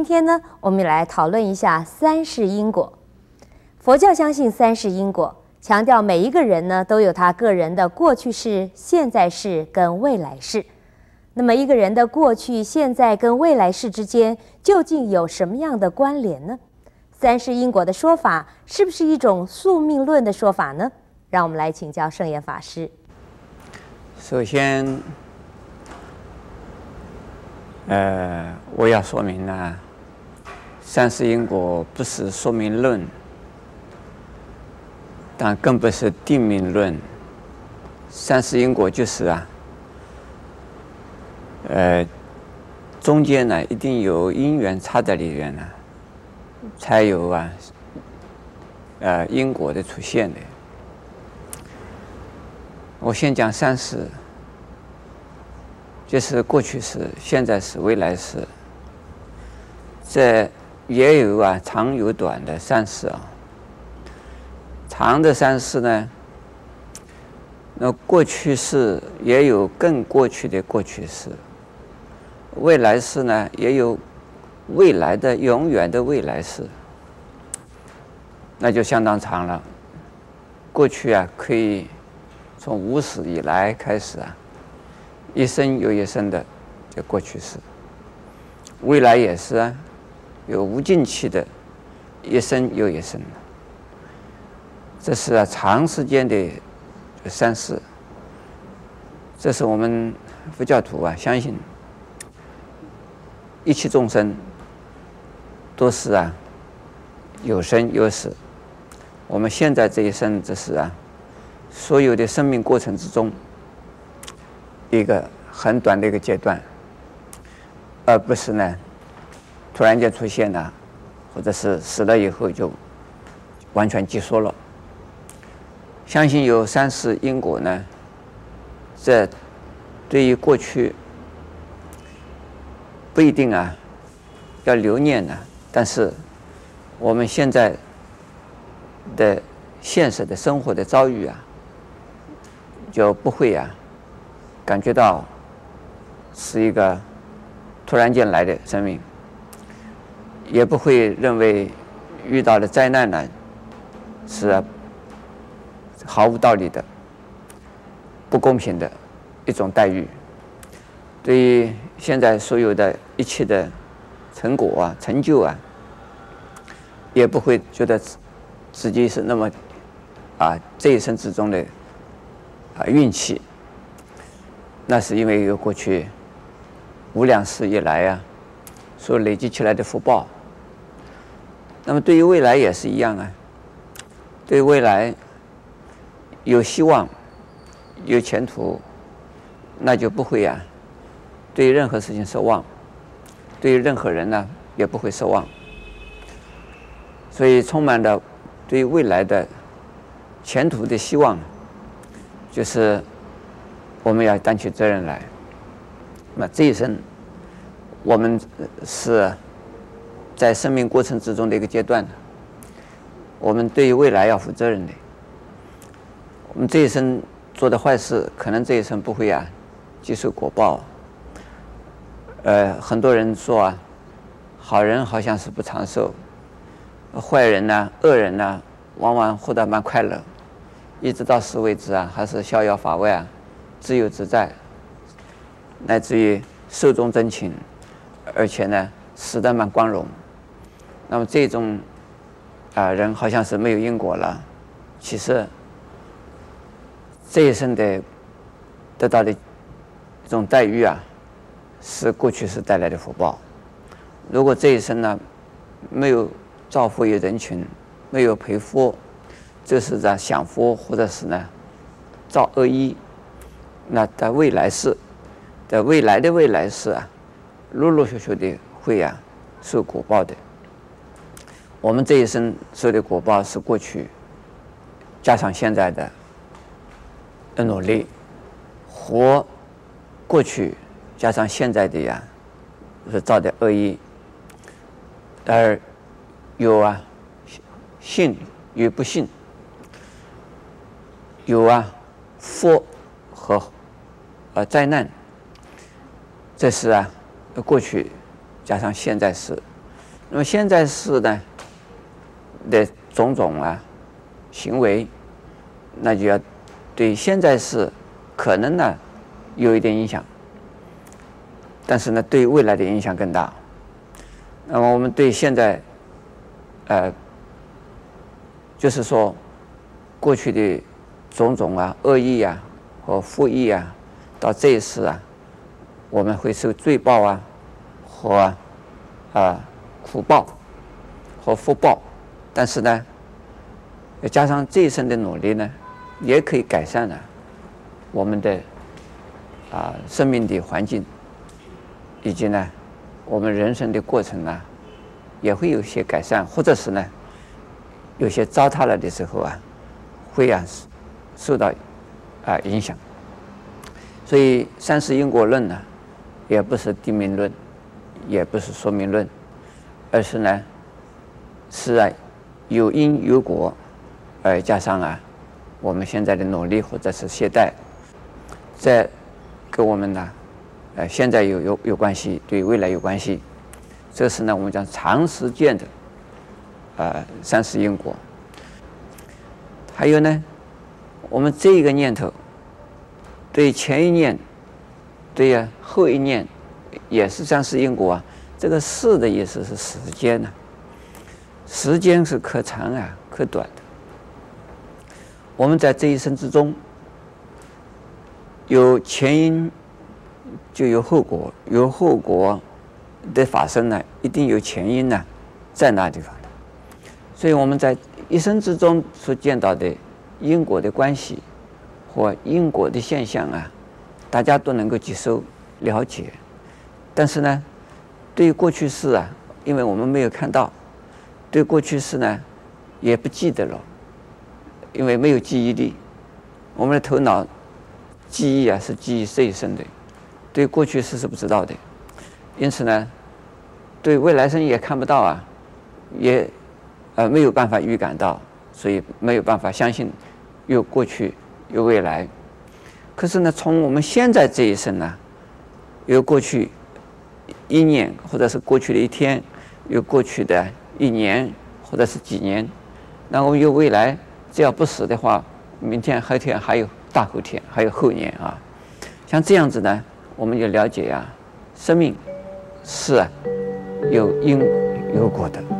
今天呢，我们来讨论一下三世因果。佛教相信三世因果，强调每一个人呢都有他个人的过去世、现在世跟未来世。那么一个人的过去、现在跟未来世之间究竟有什么样的关联呢？三世因果的说法是不是一种宿命论的说法呢？让我们来请教圣严法师。首先，呃，我要说明呢，三世因果不是说明论，但更不是定命论。三世因果就是啊，呃，中间呢一定有因缘插在里面呢，才有啊，呃，因果的出现的。我先讲三世，就是过去世、现在世、未来世。这也有啊，长有短的三世啊。长的三世呢，那过去式也有更过去的过去式，未来式呢也有未来的永远的未来式，那就相当长了。过去啊，可以。从无始以来开始啊，一生又一生的这过去式，未来也是啊，有无尽期的，一生又一生。这是啊长时间的三世，这是我们佛教徒啊相信，一切众生都是啊有生有死，我们现在这一生只是啊。所有的生命过程之中，一个很短的一个阶段，而不是呢，突然间出现了，或者是死了以后就完全结束了。相信有三世因果呢，这对于过去不一定啊要留念呢，但是我们现在的现实的生活的遭遇啊。就不会、啊，感觉到是一个突然间来的生命，也不会认为遇到的灾难呢是毫无道理的、不公平的一种待遇。对于现在所有的一切的成果啊、成就啊，也不会觉得自己是那么啊这一生之中的。啊，运气，那是因为有过去无量世以来啊，所累积起来的福报。那么对于未来也是一样啊，对未来有希望、有前途，那就不会啊，对任何事情失望，对任何人呢也不会失望。所以充满着对未来的前途的希望。就是我们要担起责任来。那这一生，我们是在生命过程之中的一个阶段。我们对于未来要负责任的。我们这一生做的坏事，可能这一生不会啊，接受果报。呃，很多人说啊，好人好像是不长寿，坏人呢，恶人呢，往往活得蛮快乐。一直到死为止啊，还是逍遥法外啊，自由自在，乃至于寿终正寝，而且呢，死得蛮光荣。那么这种啊、人好像是没有因果了。其实这一生的得到的这种待遇啊，是过去世带来的福报。如果这一生呢，没有造福于人群，没有培福。就是在享福，或者是呢造恶业，那在未来世，在未来的未来世啊，陆陆续续的会啊受果报的。我们这一生受的果报是过去加上现在的的努力，活过去加上现在的呀是造的恶意，而有啊信与不信。有啊，福和呃灾难，这是啊过去加上现在是那么现在是呢的种种啊行为，那就要对现在是可能呢有一点影响，但是呢对未来的影响更大。那么我们对现在，呃，就是说过去的种种啊恶意啊和负意啊，到这一世啊，我们会受罪报啊和啊。啊苦报和福报，但是呢，加上这一生的努力呢，也可以改善了我们的啊生命的环境，以及呢，我们人生的过程呢，也会有些改善，或者是呢，有些糟蹋了的时候啊，会啊受到啊影响。所以三世因果论呢，也不是定命论，也不是说命论。而是呢，是啊，有因有果，呃加上啊，我们现在的努力或者是懈怠，在跟我们呢，呃，现在有有有关系，对未来有关系。这是呢，我们讲长时间的，呃，三世因果。还有呢，我们这一个念头，对前一念，对呀，后一念，也是三世因果啊。这个“世”的意思是时间呢、时间是可长啊，可短的。我们在这一生之中，有前因，就有后果，有后果的发生呢，一定有前因呢，在那地方的。所以我们在一生之中所见到的因果的关系或因果的现象啊，大家都能够接受了解，但是呢，对于过去式啊，因为我们没有看到，对过去世呢，也不记得了，因为没有记忆力。我们的头脑记忆啊是记忆这一生的，对过去世是不知道的，因此呢，对未来生也看不到啊，也呃没有办法预感到，所以没有办法相信有过去有未来。可是呢，从我们现在这一生呢，有过去。一年，或者是过去的一天，有过去的一年，或者是几年，那我们有未来，只要不死的话，明天、后天还有大后天，还有后年啊。像这样子呢，我们就了解呀、啊，生命是有因有果的。